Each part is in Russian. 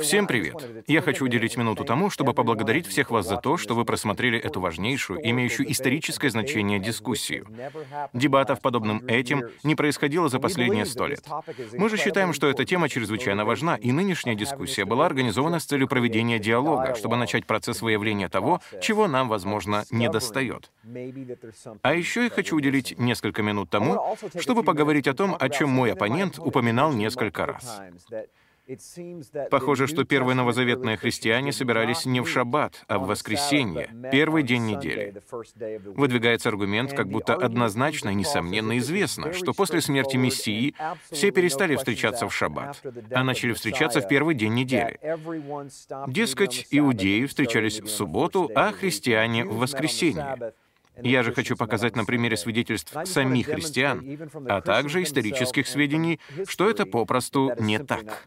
Всем привет! Я хочу уделить минуту тому, чтобы поблагодарить всех вас за то, что вы просмотрели эту важнейшую, имеющую историческое значение дискуссию. Дебатов, подобным этим, не происходило за последние сто лет. Мы же считаем, что эта тема чрезвычайно важна, и нынешняя дискуссия была организована с целью проведения диалога, чтобы начать процесс выявления того, чего нам, возможно, не достает. А еще я хочу уделить несколько минут тому, чтобы поговорить о том, о чем мой оппонент упоминал несколько раз. Похоже, что первые новозаветные христиане собирались не в шаббат, а в воскресенье, первый день недели. Выдвигается аргумент, как будто однозначно и несомненно известно, что после смерти Мессии все перестали встречаться в шаббат, а начали встречаться в первый день недели. Дескать, иудеи встречались в субботу, а христиане — в воскресенье. Я же хочу показать на примере свидетельств самих христиан, а также исторических сведений, что это попросту не так.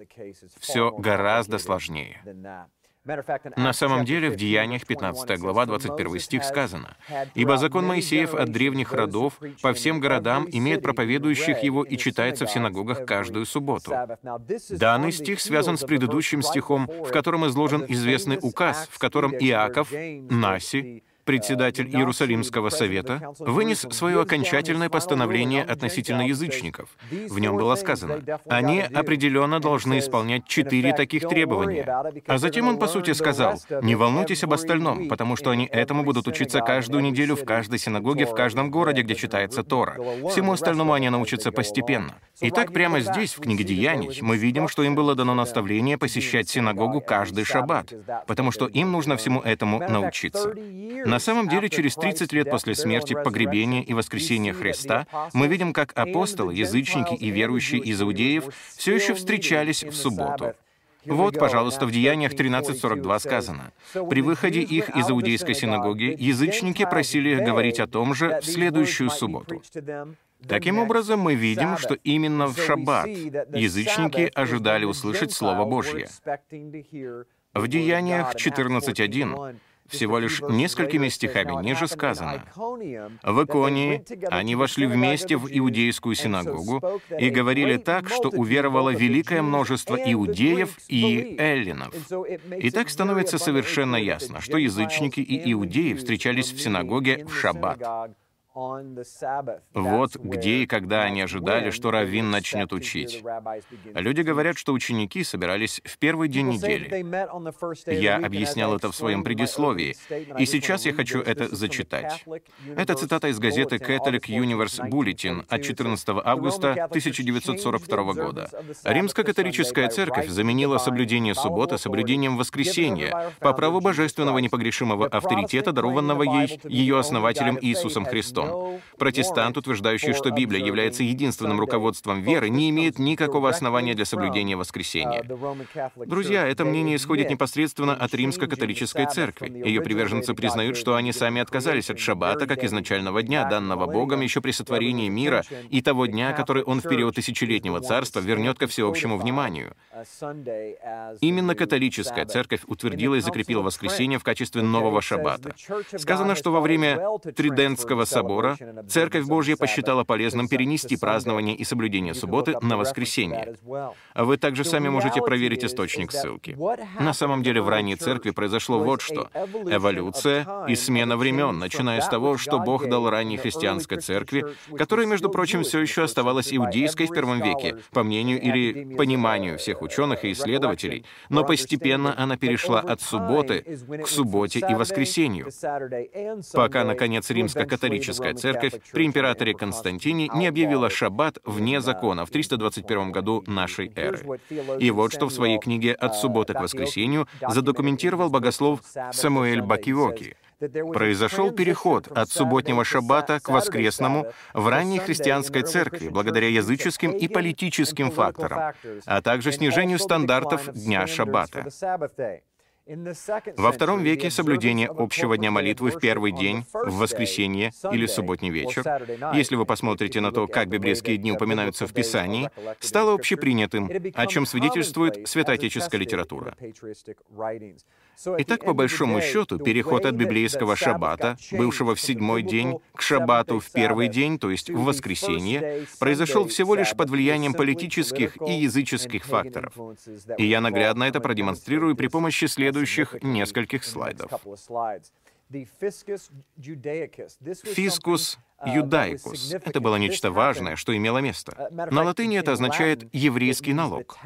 Все гораздо сложнее. На самом деле, в Деяниях 15 глава 21 стих сказано, «Ибо закон Моисеев от древних родов по всем городам имеет проповедующих его и читается в синагогах каждую субботу». Данный стих связан с предыдущим стихом, в котором изложен известный указ, в котором Иаков, Наси, председатель Иерусалимского совета, вынес свое окончательное постановление относительно язычников. В нем было сказано, они определенно должны исполнять четыре таких требования. А затем он, по сути, сказал, не волнуйтесь об остальном, потому что они этому будут учиться каждую неделю в каждой синагоге, в каждом городе, где читается Тора. Всему остальному они научатся постепенно. Итак, прямо здесь, в книге Деяний, мы видим, что им было дано наставление посещать синагогу каждый шаббат, потому что им нужно всему этому научиться. На самом деле, через 30 лет после смерти, погребения и воскресения Христа, мы видим, как апостолы, язычники и верующие из иудеев все еще встречались в субботу. Вот, пожалуйста, в Деяниях 13.42 сказано. «При выходе их из иудейской синагоги язычники просили их говорить о том же в следующую субботу». Таким образом, мы видим, что именно в шаббат язычники ожидали услышать Слово Божье. В Деяниях 14.1 всего лишь несколькими стихами ниже сказано. В Иконии они вошли вместе в иудейскую синагогу и говорили так, что уверовало великое множество иудеев и эллинов. И так становится совершенно ясно, что язычники и иудеи встречались в синагоге в шаббат. Вот где и когда они ожидали, что Равин начнет учить. Люди говорят, что ученики собирались в первый день недели. Я объяснял это в своем предисловии, и сейчас я хочу это зачитать. Это цитата из газеты Catholic Universe Bulletin от 14 августа 1942 года. Римско-католическая церковь заменила соблюдение субботы соблюдением воскресенья по праву божественного непогрешимого авторитета, дарованного ей ее основателем Иисусом Христом. Протестант, утверждающий, что Библия является единственным руководством веры, не имеет никакого основания для соблюдения воскресения. Друзья, это мнение исходит непосредственно от римско-католической церкви. Ее приверженцы признают, что они сами отказались от шаббата как изначального дня, данного Богом еще при сотворении мира, и того дня, который Он в период тысячелетнего царства вернет ко всеобщему вниманию. Именно католическая церковь утвердила и закрепила воскресенье в качестве нового шаббата. Сказано, что во время Тридентского собора собора, Церковь Божья посчитала полезным перенести празднование и соблюдение субботы на воскресенье. Вы также сами можете проверить источник ссылки. На самом деле в ранней церкви произошло вот что. Эволюция и смена времен, начиная с того, что Бог дал ранней христианской церкви, которая, между прочим, все еще оставалась иудейской в первом веке, по мнению или пониманию всех ученых и исследователей, но постепенно она перешла от субботы к субботе и воскресенью, пока, наконец, римско-католическая Римская церковь при императоре Константине не объявила шаббат вне закона в 321 году нашей эры. И вот что в своей книге «От субботы к воскресенью» задокументировал богослов Самуэль Бакиоки. Произошел переход от субботнего шаббата к воскресному в ранней христианской церкви благодаря языческим и политическим факторам, а также снижению стандартов дня шаббата. Во втором веке соблюдение общего дня молитвы в первый день, в воскресенье или субботний вечер, если вы посмотрите на то, как библейские дни упоминаются в Писании, стало общепринятым, о чем свидетельствует святоотеческая литература. Итак, по большому счету, переход от библейского шаббата, бывшего в седьмой день, к шаббату в первый день, то есть в воскресенье, произошел всего лишь под влиянием политических и языческих факторов. И я наглядно это продемонстрирую при помощи следующих нескольких слайдов. Фискус юдаикус. Это было нечто важное, что имело место. На латыни это означает «еврейский налог».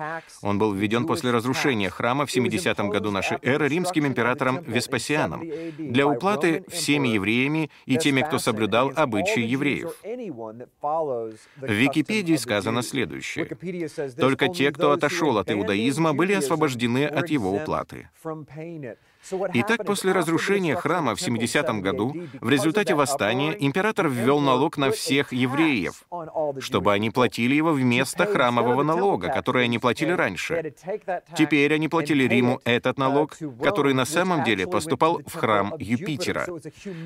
Он был введен после разрушения храма в 70 году нашей эры римским императором Веспасианом для уплаты всеми евреями и теми, кто соблюдал обычаи евреев. В Википедии сказано следующее. «Только те, кто отошел от иудаизма, были освобождены от его уплаты». Итак, после разрушения храма в 70 году, в результате восстания, император ввел налог на всех евреев, чтобы они платили его вместо храмового налога, который они платили раньше. Теперь они платили Риму этот налог, который на самом деле поступал в храм Юпитера.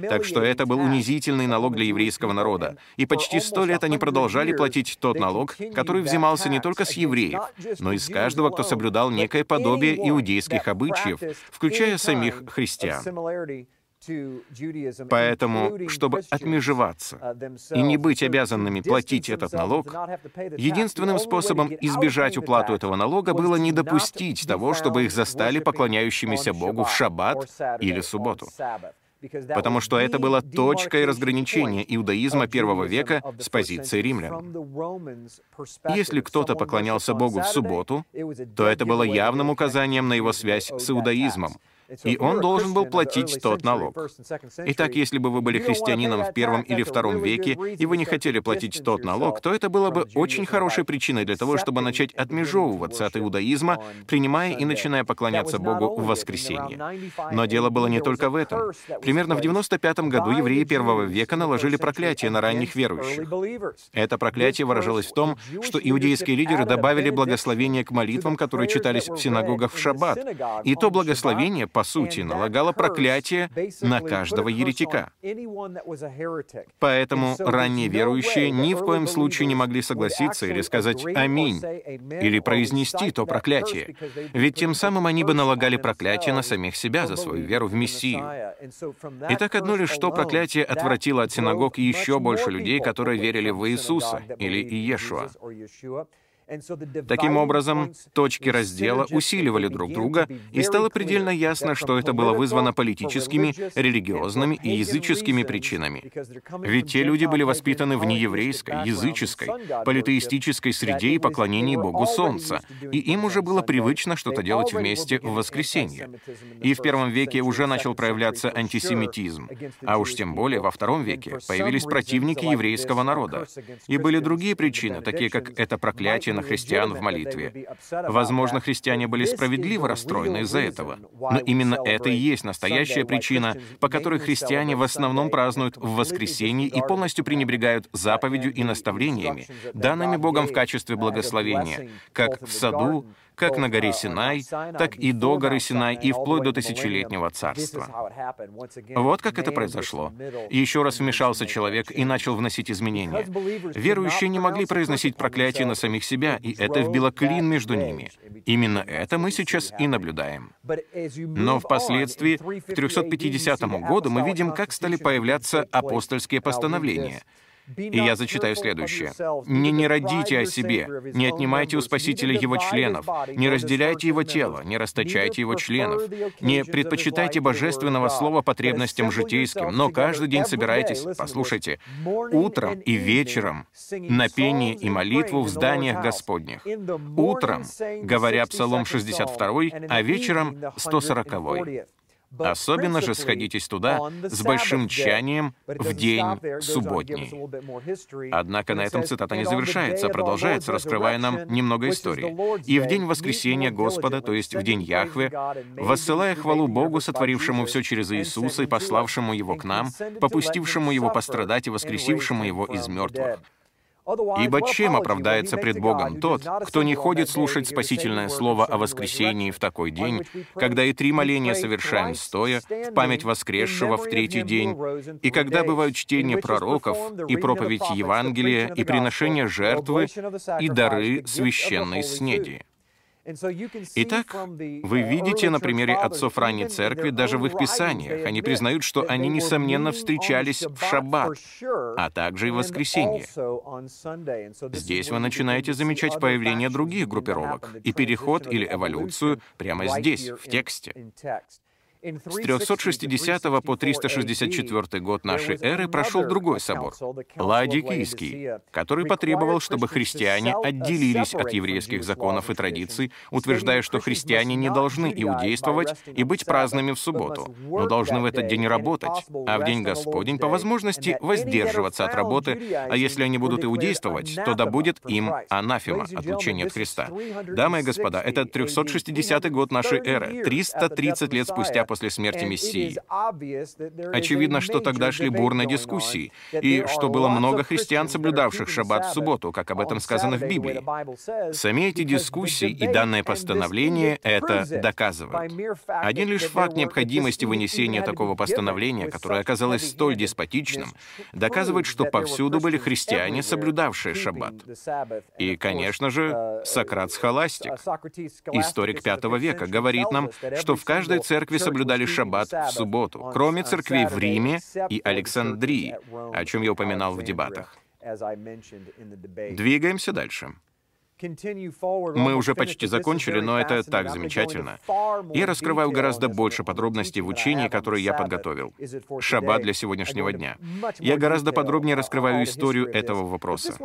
Так что это был унизительный налог для еврейского народа. И почти сто лет они продолжали платить тот налог, который взимался не только с евреев, но и с каждого, кто соблюдал некое подобие иудейских обычаев, включая самих христиан. Поэтому, чтобы отмежеваться и не быть обязанными платить этот налог, единственным способом избежать уплату этого налога было не допустить того, чтобы их застали поклоняющимися Богу в шаббат или субботу потому что это была точкой разграничения иудаизма первого века с позиции римлян. Если кто-то поклонялся Богу в субботу, то это было явным указанием на его связь с иудаизмом, и он должен был платить тот налог. Итак, если бы вы были христианином в первом или втором веке, и вы не хотели платить тот налог, то это было бы очень хорошей причиной для того, чтобы начать отмежевываться от иудаизма, принимая и начиная поклоняться Богу в воскресенье. Но дело было не только в этом. Примерно в 95 году евреи первого века наложили проклятие на ранних верующих. Это проклятие выражалось в том, что иудейские лидеры добавили благословение к молитвам, которые читались в синагогах в шаббат. И то благословение, по сути, налагала проклятие на каждого еретика. Поэтому ранние верующие ни в коем случае не могли согласиться или сказать «Аминь» или произнести то проклятие, ведь тем самым они бы налагали проклятие на самих себя за свою веру в Мессию. И так одно лишь что проклятие отвратило от синагог еще больше людей, которые верили в Иисуса или Иешуа. Таким образом, точки раздела усиливали друг друга, и стало предельно ясно, что это было вызвано политическими, религиозными и языческими причинами. Ведь те люди были воспитаны в нееврейской, языческой, политеистической среде и поклонении Богу Солнца, и им уже было привычно что-то делать вместе в воскресенье. И в первом веке уже начал проявляться антисемитизм, а уж тем более во втором веке появились противники еврейского народа. И были другие причины, такие как это проклятие на христиан в молитве. Возможно, христиане были справедливо расстроены из-за этого, но именно это и есть настоящая причина, по которой христиане в основном празднуют в воскресенье и полностью пренебрегают заповедью и наставлениями, данными Богом в качестве благословения, как в саду, как на горе Синай, так и до горы Синай и вплоть до тысячелетнего царства. Вот как это произошло. Еще раз вмешался человек и начал вносить изменения. Верующие не могли произносить проклятие на самих себя, и это вбило клин между ними. Именно это мы сейчас и наблюдаем. Но впоследствии, к 350 году, мы видим, как стали появляться апостольские постановления — и я зачитаю следующее. «Не не родите о себе, не отнимайте у Спасителя его членов, не разделяйте его тело, не расточайте его членов, не предпочитайте божественного слова потребностям житейским, но каждый день собирайтесь, послушайте, утром и вечером на пение и молитву в зданиях Господних. Утром, говоря Псалом 62, а вечером 140. Особенно же сходитесь туда с большим тчанием в день субботний. Однако на этом цитата не завершается, а продолжается, раскрывая нам немного истории. «И в день воскресения Господа, то есть в день Яхве, воссылая хвалу Богу, сотворившему все через Иисуса и пославшему Его к нам, попустившему Его пострадать и воскресившему Его из мертвых». Ибо чем оправдается пред Богом тот, кто не ходит слушать спасительное слово о воскресении в такой день, когда и три моления совершаем стоя, в память воскресшего в третий день, и когда бывают чтение пророков, и проповедь Евангелия, и приношение жертвы, и дары священной снеди? Итак, вы видите на примере отцов ранней церкви, даже в их писаниях, они признают, что они, несомненно, встречались в шаббат, а также и в воскресенье. Здесь вы начинаете замечать появление других группировок и переход или эволюцию прямо здесь, в тексте. С 360 по 364 год нашей эры прошел другой собор, Ладикийский, который потребовал, чтобы христиане отделились от еврейских законов и традиций, утверждая, что христиане не должны иудействовать и быть праздными в субботу, но должны в этот день работать, а в день Господень по возможности воздерживаться от работы, а если они будут иудействовать, то да будет им анафема, отлучение от Христа. Дамы и господа, это 360 год нашей эры, 330 лет спустя после смерти Мессии. Очевидно, что тогда шли бурные дискуссии, и что было много христиан, соблюдавших шаббат в субботу, как об этом сказано в Библии. Сами эти дискуссии и данное постановление это доказывают. Один лишь факт необходимости вынесения такого постановления, которое оказалось столь деспотичным, доказывает, что повсюду были христиане, соблюдавшие шаббат. И, конечно же, Сократ Схоластик, историк V века, говорит нам, что в каждой церкви соблюдали соблюдали шаббат в субботу, кроме церквей в Риме и Александрии, о чем я упоминал в дебатах. Двигаемся дальше. Мы уже почти закончили, но это так замечательно. Я раскрываю гораздо больше подробностей в учении, которые я подготовил. Шаббат для сегодняшнего дня. Я гораздо подробнее раскрываю историю этого вопроса.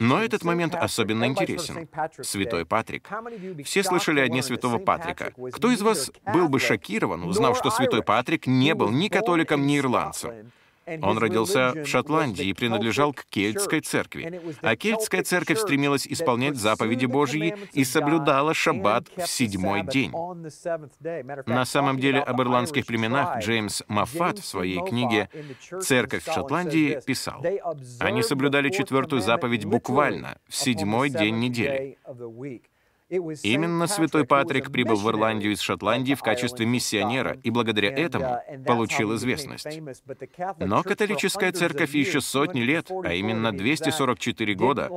Но этот момент особенно интересен. Святой Патрик. Все слышали о дне Святого Патрика. Кто из вас был бы шокирован, узнав, что Святой Патрик не был ни католиком, ни ирландцем? Он родился в Шотландии и принадлежал к кельтской церкви. А кельтская церковь стремилась исполнять заповеди Божьи и соблюдала шаббат в седьмой день. На самом деле об ирландских племенах Джеймс Маффат в своей книге «Церковь в Шотландии» писал, «Они соблюдали четвертую заповедь буквально, в седьмой день недели. Именно святой Патрик прибыл в Ирландию из Шотландии в качестве миссионера и благодаря этому получил известность. Но католическая церковь еще сотни лет, а именно 244 года,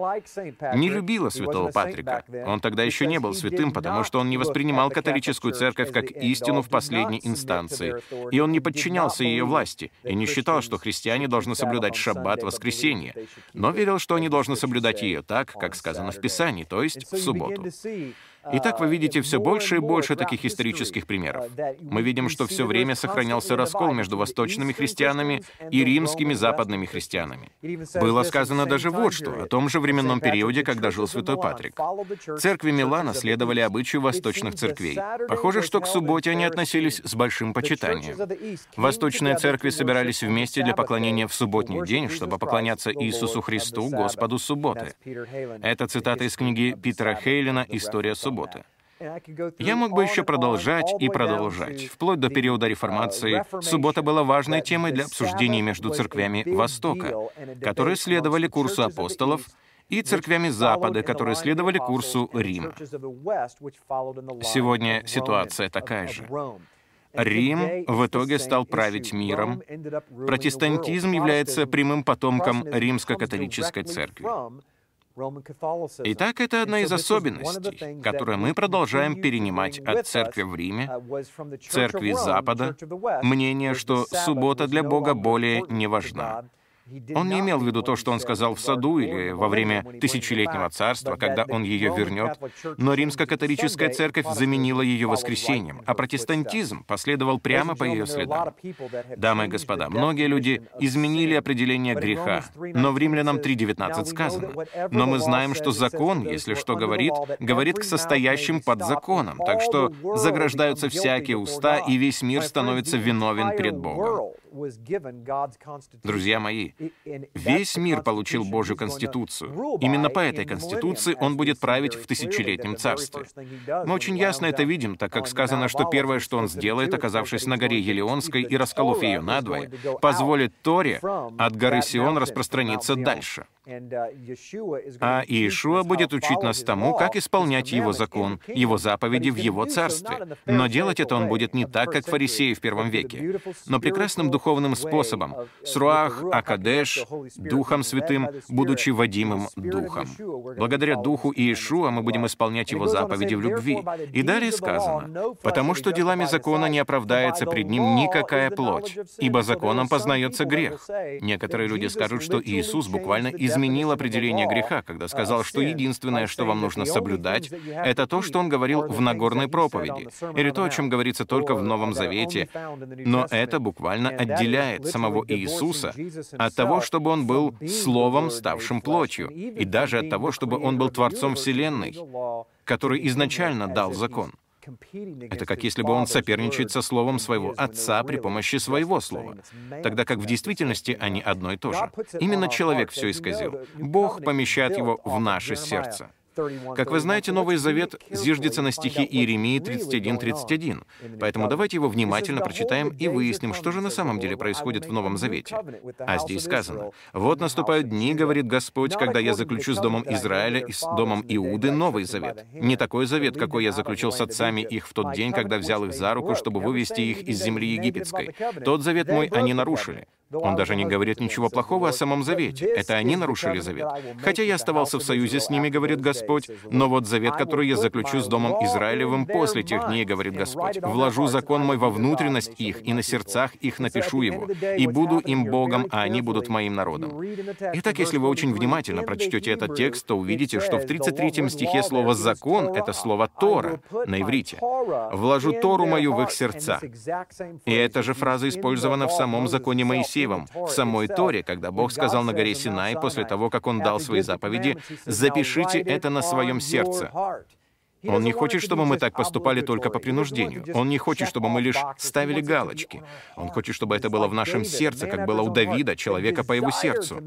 не любила святого Патрика. Он тогда еще не был святым, потому что он не воспринимал католическую церковь как истину в последней инстанции, и он не подчинялся ее власти, и не считал, что христиане должны соблюдать шаббат воскресенье, но верил, что они должны соблюдать ее так, как сказано в Писании, то есть в субботу. see Итак, вы видите все больше и больше таких исторических примеров. Мы видим, что все время сохранялся раскол между восточными христианами и римскими западными христианами. Было сказано даже вот что, о том же временном периоде, когда жил святой Патрик. Церкви Милана следовали обычаю восточных церквей. Похоже, что к субботе они относились с большим почитанием. Восточные церкви собирались вместе для поклонения в субботний день, чтобы поклоняться Иисусу Христу, Господу субботы. Это цитата из книги Питера Хейлина «История субботы» субботы. Я мог бы еще продолжать и продолжать. Вплоть до периода реформации суббота была важной темой для обсуждений между церквями Востока, которые следовали курсу апостолов, и церквями Запада, которые следовали курсу Рима. Сегодня ситуация такая же. Рим в итоге стал править миром. Протестантизм является прямым потомком римско-католической церкви. Итак, это одна из особенностей, которую мы продолжаем перенимать от церкви в Риме, церкви Запада, мнение, что суббота для Бога более не важна. Он не имел в виду то, что он сказал в саду или во время тысячелетнего царства, когда он ее вернет, но римско-католическая церковь заменила ее воскресением, а протестантизм последовал прямо по ее следам. Дамы и господа, многие люди изменили определение греха, но в Римлянам 3.19 сказано, «Но мы знаем, что закон, если что говорит, говорит к состоящим под законом, так что заграждаются всякие уста, и весь мир становится виновен перед Богом». Друзья мои, весь мир получил Божью Конституцию. Именно по этой Конституции он будет править в тысячелетнем царстве. Мы очень ясно это видим, так как сказано, что первое, что он сделает, оказавшись на горе Елеонской и расколов ее надвое, позволит Торе от горы Сион распространиться дальше. Uh, а Иешуа будет учить нас тому, как исполнять Его закон, Его заповеди в Его царстве. Но делать это Он будет не так, как фарисеи в первом веке, но прекрасным духовным способом, с руах акад Кодеш, Духом Святым, будучи водимым Духом. Благодаря Духу Иешуа мы будем исполнять Его заповеди в любви. И далее сказано, «Потому что делами закона не оправдается пред Ним никакая плоть, ибо законом познается грех». Некоторые люди скажут, что Иисус буквально изменил определение греха, когда сказал, что единственное, что вам нужно соблюдать, это то, что Он говорил в Нагорной проповеди, или то, о чем говорится только в Новом Завете. Но это буквально отделяет самого Иисуса от того, чтобы Он был Словом, ставшим плотью, и даже от того, чтобы Он был Творцом Вселенной, который изначально дал закон. Это как если бы он соперничает со словом своего отца при помощи своего слова, тогда как в действительности они одно и то же. Именно человек все исказил. Бог помещает его в наше сердце. Как вы знаете, Новый Завет зиждется на стихе Иеремии 31.31, поэтому давайте его внимательно прочитаем и выясним, что же на самом деле происходит в Новом Завете. А здесь сказано, «Вот наступают дни, — говорит Господь, — когда я заключу с домом Израиля и с домом Иуды Новый Завет. Не такой завет, какой я заключил с отцами их в тот день, когда взял их за руку, чтобы вывести их из земли египетской. Тот завет мой они нарушили. Он даже не говорит ничего плохого о самом завете. Это они нарушили завет. Хотя я оставался в союзе с ними, говорит Господь, но вот завет, который я заключу с Домом Израилевым после тех дней, говорит Господь, вложу закон мой во внутренность их, и на сердцах их напишу его, и буду им Богом, а они будут моим народом. Итак, если вы очень внимательно прочтете этот текст, то увидите, что в 33 стихе слово «закон» — это слово «тора» на иврите. «Вложу Тору мою в их сердца». И эта же фраза использована в самом законе Моисея, Моисеевым, в самой Торе, когда Бог сказал на горе Синай после того, как Он дал свои заповеди, «Запишите это на своем сердце». Он не хочет, чтобы мы так поступали только по принуждению. Он не хочет, чтобы мы лишь ставили галочки. Он хочет, чтобы это было в нашем сердце, как было у Давида, человека по его сердцу.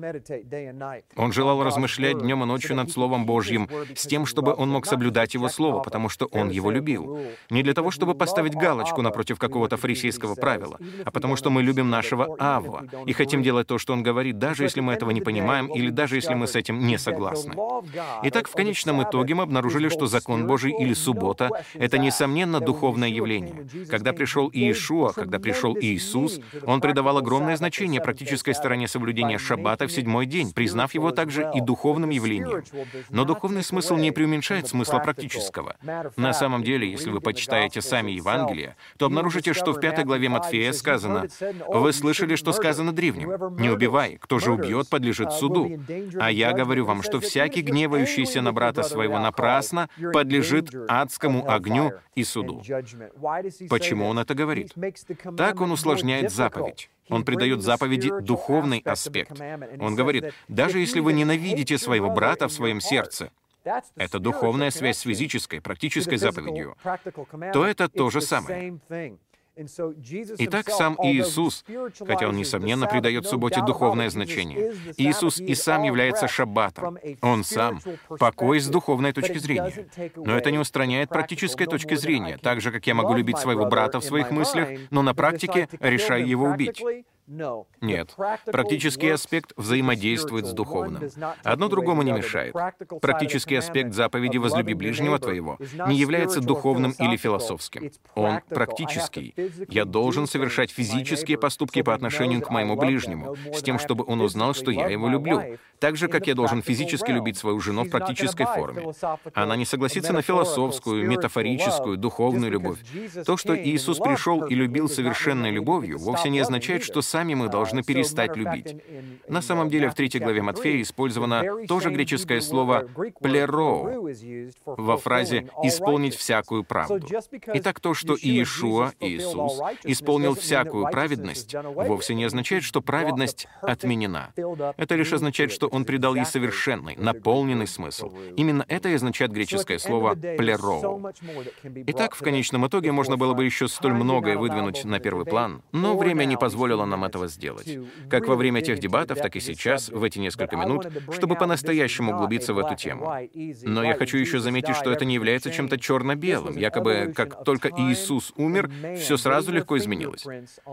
Он желал размышлять днем и ночью над Словом Божьим, с тем, чтобы он мог соблюдать Его Слово, потому что он его любил. Не для того, чтобы поставить галочку напротив какого-то фарисейского правила, а потому что мы любим нашего Авва и хотим делать то, что он говорит, даже если мы этого не понимаем или даже если мы с этим не согласны. Итак, в конечном итоге мы обнаружили, что закон Божий Божий или суббота — это, несомненно, духовное явление. Когда пришел Иешуа, когда пришел Иисус, он придавал огромное значение практической стороне соблюдения шаббата в седьмой день, признав его также и духовным явлением. Но духовный смысл не преуменьшает смысла практического. На самом деле, если вы почитаете сами Евангелие, то обнаружите, что в пятой главе Матфея сказано, «Вы слышали, что сказано древним? Не убивай, кто же убьет, подлежит суду. А я говорю вам, что всякий, гневающийся на брата своего напрасно, подлежит подлежит адскому огню и суду. Почему он это говорит? Так он усложняет заповедь. Он придает заповеди духовный аспект. Он говорит, даже если вы ненавидите своего брата в своем сердце, это духовная связь с физической, практической заповедью, то это то же самое. Итак, сам Иисус, хотя Он, несомненно, придает субботе духовное значение, Иисус и сам является шаббатом. Он сам — покой с духовной точки зрения. Но это не устраняет практической точки зрения, так же, как я могу любить своего брата в своих мыслях, но на практике решаю его убить. Нет. Практический аспект взаимодействует с духовным. Одно другому не мешает. Практический аспект заповеди «возлюби ближнего твоего» не является духовным или философским. Он практический. Я должен совершать физические поступки по отношению к моему ближнему, с тем, чтобы он узнал, что я его люблю. Так же, как я должен физически любить свою жену в практической форме. Она не согласится на философскую, метафорическую, духовную любовь. То, что Иисус пришел и любил совершенной любовью, вовсе не означает, что сам сами мы должны перестать любить. На самом деле в третьей главе Матфея использовано тоже греческое слово «плероу» во фразе «исполнить всякую правду». Итак, то, что Иешуа, Иисус, исполнил всякую праведность, вовсе не означает, что праведность отменена. Это лишь означает, что он придал ей совершенный, наполненный смысл. Именно это и означает греческое слово «плероу». Итак, в конечном итоге можно было бы еще столь многое выдвинуть на первый план, но время не позволило нам этого сделать. Как во время тех дебатов, так и сейчас, в эти несколько минут, чтобы по-настоящему углубиться в эту тему. Но я хочу еще заметить, что это не является чем-то черно-белым. Якобы, как только Иисус умер, все сразу легко изменилось.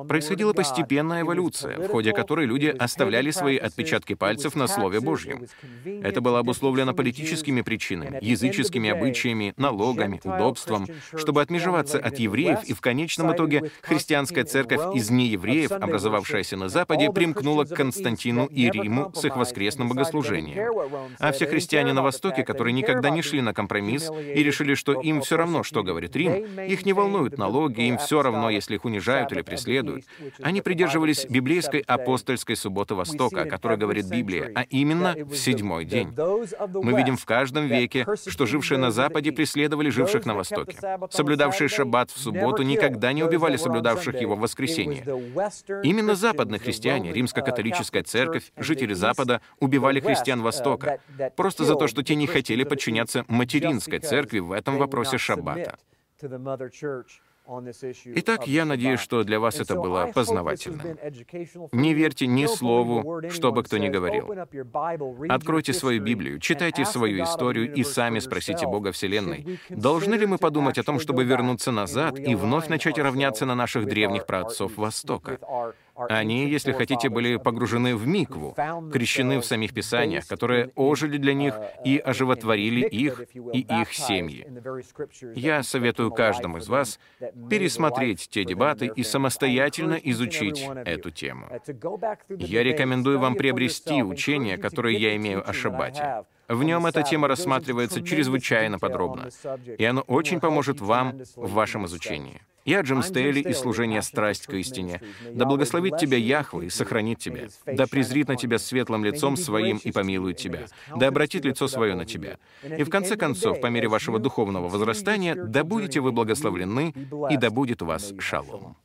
Происходила постепенная эволюция, в ходе которой люди оставляли свои отпечатки пальцев на Слове Божьем. Это было обусловлено политическими причинами, языческими обычаями, налогами, удобством, чтобы отмежеваться от евреев, и в конечном итоге христианская церковь из неевреев, образовавшая оставшаяся на Западе, примкнула к Константину и Риму с их воскресным богослужением. А все христиане на Востоке, которые никогда не шли на компромисс и решили, что им все равно, что говорит Рим, их не волнуют налоги, им все равно, если их унижают или преследуют. Они придерживались библейской апостольской субботы Востока, о которой говорит Библия, а именно в седьмой день. Мы видим в каждом веке, что жившие на Западе преследовали живших на Востоке. Соблюдавшие шаббат в субботу никогда не убивали соблюдавших его в воскресенье. Именно западные христиане, римско-католическая церковь, жители Запада убивали христиан Востока, просто за то, что те не хотели подчиняться материнской церкви в этом вопросе шаббата. Итак, я надеюсь, что для вас это было познавательным. Не верьте ни слову, что бы кто ни говорил. Откройте свою Библию, читайте свою историю и сами спросите Бога Вселенной, должны ли мы подумать о том, чтобы вернуться назад и вновь начать равняться на наших древних праотцов Востока? Они, если хотите, были погружены в микву, крещены в самих Писаниях, которые ожили для них и оживотворили их и их семьи. Я советую каждому из вас пересмотреть те дебаты и самостоятельно изучить эту тему. Я рекомендую вам приобрести учение, которое я имею о Шаббате. В нем эта тема рассматривается чрезвычайно подробно, и оно очень поможет вам в вашем изучении. Я Джим Стейли и служение «Страсть к истине». Да благословит тебя Яхве и сохранит тебя. Да презрит на тебя светлым лицом своим и помилует тебя. Да обратит лицо свое на тебя. И в конце концов, по мере вашего духовного возрастания, да будете вы благословлены, и да будет у вас шалом.